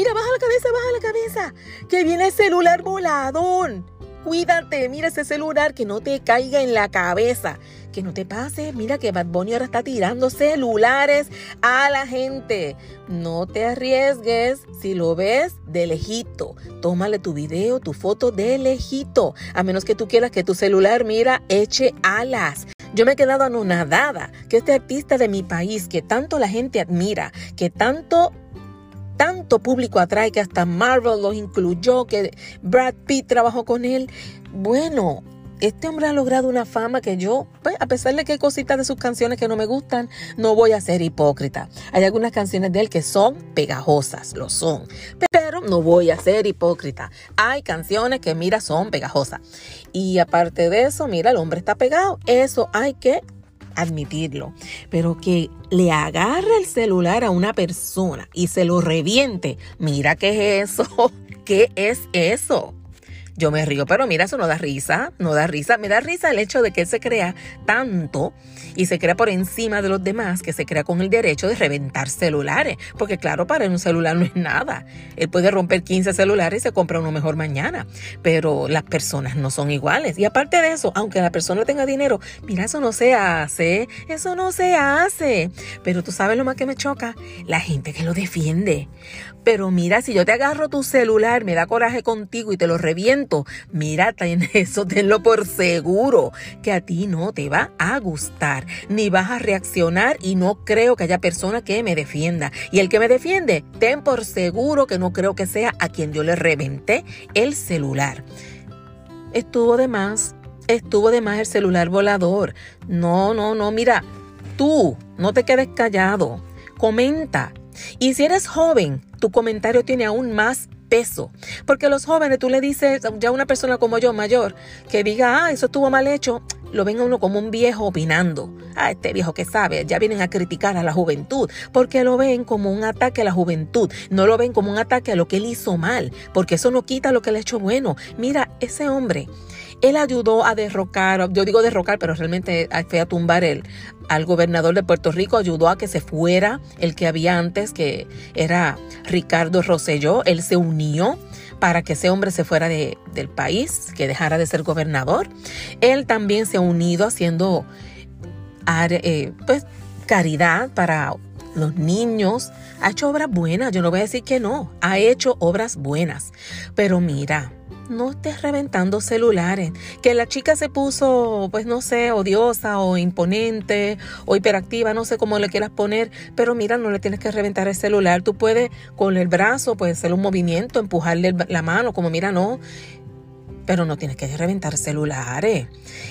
Mira, baja la cabeza, baja la cabeza. Que viene el celular volador. Cuídate, mira ese celular que no te caiga en la cabeza. Que no te pase, mira que Bad Bunny ahora está tirando celulares a la gente. No te arriesgues, si lo ves de lejito, tómale tu video, tu foto de lejito, a menos que tú quieras que tu celular, mira, eche alas. Yo me he quedado anonadada que este artista de mi país, que tanto la gente admira, que tanto tanto público atrae que hasta Marvel los incluyó, que Brad Pitt trabajó con él. Bueno, este hombre ha logrado una fama que yo, pues, a pesar de que hay cositas de sus canciones que no me gustan, no voy a ser hipócrita. Hay algunas canciones de él que son pegajosas, lo son, pero no voy a ser hipócrita. Hay canciones que, mira, son pegajosas. Y aparte de eso, mira, el hombre está pegado. Eso hay que admitirlo, pero que le agarre el celular a una persona y se lo reviente, mira qué es eso, qué es eso. Yo me río, pero mira, eso no da risa, no da risa. Me da risa el hecho de que él se crea tanto y se crea por encima de los demás, que se crea con el derecho de reventar celulares. Porque claro, para él un celular no es nada. Él puede romper 15 celulares y se compra uno mejor mañana. Pero las personas no son iguales. Y aparte de eso, aunque la persona tenga dinero, mira, eso no se hace, eso no se hace. Pero tú sabes lo más que me choca, la gente que lo defiende. Pero mira, si yo te agarro tu celular, me da coraje contigo y te lo reviento, mira, eso tenlo por seguro que a ti no te va a gustar, ni vas a reaccionar y no creo que haya persona que me defienda. Y el que me defiende, ten por seguro que no creo que sea a quien yo le reventé el celular. Estuvo de más, estuvo de más el celular volador. No, no, no, mira, tú no te quedes callado. Comenta, y si eres joven, tu comentario tiene aún más peso. Porque los jóvenes, tú le dices, ya una persona como yo, mayor, que diga, ah, eso estuvo mal hecho, lo ven a uno como un viejo opinando. Ah, este viejo que sabe, ya vienen a criticar a la juventud, porque lo ven como un ataque a la juventud, no lo ven como un ataque a lo que él hizo mal, porque eso no quita lo que él ha hecho bueno. Mira, ese hombre, él ayudó a derrocar, yo digo derrocar, pero realmente fue a tumbar él, al gobernador de Puerto Rico, ayudó a que se fuera el que había antes, que era Ricardo Rosselló, él se unió para que ese hombre se fuera de, del país, que dejara de ser gobernador. Él también se ha unido haciendo eh, pues, caridad para los niños. Ha hecho obras buenas, yo no voy a decir que no, ha hecho obras buenas. Pero mira, no estés reventando celulares. Que la chica se puso, pues no sé, odiosa o imponente o hiperactiva, no sé cómo le quieras poner, pero mira, no le tienes que reventar el celular. Tú puedes con el brazo, puedes hacer un movimiento, empujarle la mano, como mira, no. Pero no tienes que reventar celulares.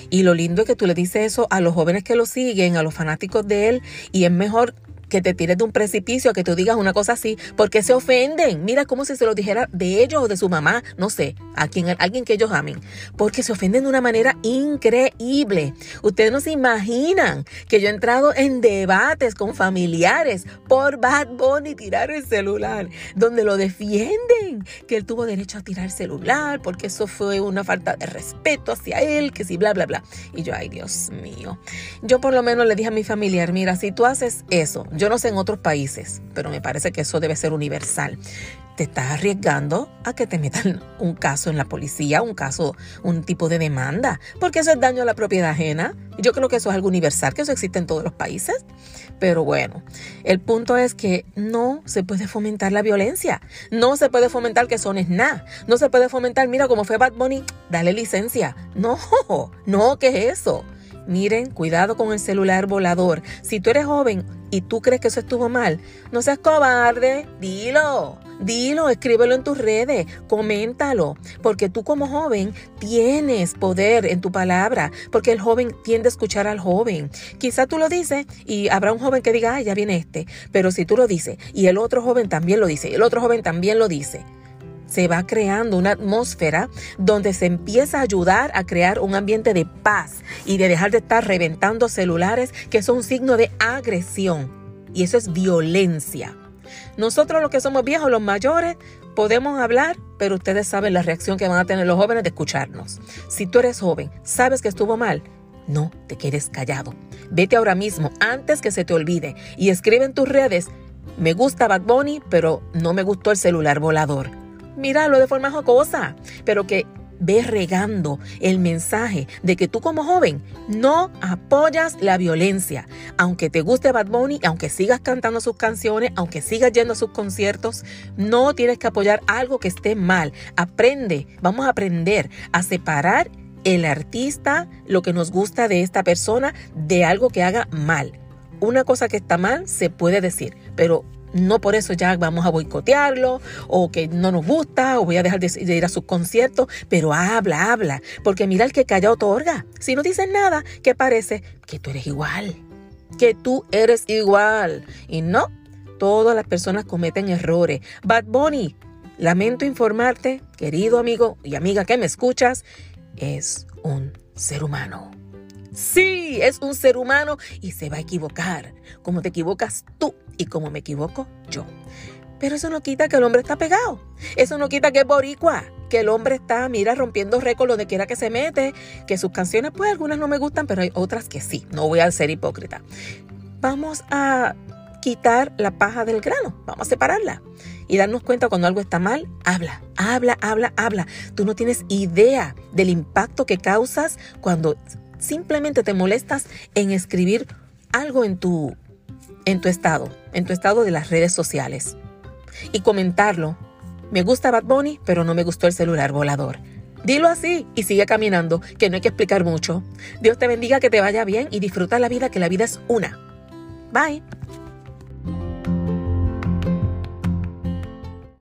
Y lo lindo es que tú le dices eso a los jóvenes que lo siguen, a los fanáticos de él, y es mejor que te tires de un precipicio, que tú digas una cosa así, porque se ofenden. Mira como si se lo dijera de ellos o de su mamá, no sé, a quien, alguien que ellos amen, porque se ofenden de una manera increíble. Ustedes no se imaginan que yo he entrado en debates con familiares por Bad Bunny tirar el celular, donde lo defienden, que él tuvo derecho a tirar el celular, porque eso fue una falta de respeto hacia él, que sí, bla, bla, bla. Y yo, ay Dios mío. Yo por lo menos le dije a mi familiar, mira, si tú haces eso, yo no sé en otros países, pero me parece que eso debe ser universal. Te estás arriesgando a que te metan un caso en la policía, un caso, un tipo de demanda, porque eso es daño a la propiedad ajena. Yo creo que eso es algo universal, que eso existe en todos los países. Pero bueno, el punto es que no se puede fomentar la violencia. No se puede fomentar que son nada. No se puede fomentar, mira cómo fue Bad Bunny, dale licencia. No, no, ¿qué es eso? Miren, cuidado con el celular volador. Si tú eres joven y tú crees que eso estuvo mal, no seas cobarde, dilo. Dilo, escríbelo en tus redes, coméntalo, porque tú como joven tienes poder en tu palabra, porque el joven tiende a escuchar al joven. Quizá tú lo dices y habrá un joven que diga, ay, ya viene este, pero si tú lo dices y el otro joven también lo dice, y el otro joven también lo dice, se va creando una atmósfera donde se empieza a ayudar a crear un ambiente de paz y de dejar de estar reventando celulares que son un signo de agresión. Y eso es violencia. Nosotros los que somos viejos, los mayores, podemos hablar, pero ustedes saben la reacción que van a tener los jóvenes de escucharnos. Si tú eres joven, sabes que estuvo mal, no te quedes callado. Vete ahora mismo, antes que se te olvide, y escribe en tus redes Me gusta Bad Bunny, pero no me gustó el celular volador. Míralo de forma jocosa, pero que ve regando el mensaje de que tú como joven no apoyas la violencia. Aunque te guste Bad Bunny, aunque sigas cantando sus canciones, aunque sigas yendo a sus conciertos, no tienes que apoyar algo que esté mal. Aprende, vamos a aprender a separar el artista, lo que nos gusta de esta persona, de algo que haga mal. Una cosa que está mal se puede decir, pero no por eso ya vamos a boicotearlo o que no nos gusta o voy a dejar de, ir a sus conciertos, pero habla, habla, porque mira el que calla otorga. Si no dices nada, ¿qué parece? Que tú eres igual, que tú eres igual. Y no, todas las personas cometen errores. Bad Bunny, lamento informarte, querido amigo y amiga que me escuchas, es un ser humano. Sí, es un ser humano y se va a equivocar, como te equivocas tú y como me equivoco yo. Pero eso no quita que el hombre está pegado. Eso no quita que es boricua. Que el hombre está, mira, rompiendo récords donde quiera que se mete. Que sus canciones, pues algunas no me gustan, pero hay otras que sí. No voy a ser hipócrita. Vamos a quitar la paja del grano. Vamos a separarla. Y darnos cuenta cuando algo está mal. Habla, habla, habla, habla. Tú no tienes idea del impacto que causas cuando simplemente te molestas en escribir algo en tu, en tu estado, en tu estado de las redes sociales. Y comentarlo. Me gusta Bad Bunny, pero no me gustó el celular volador. Dilo así y sigue caminando, que no hay que explicar mucho. Dios te bendiga, que te vaya bien y disfruta la vida, que la vida es una. Bye.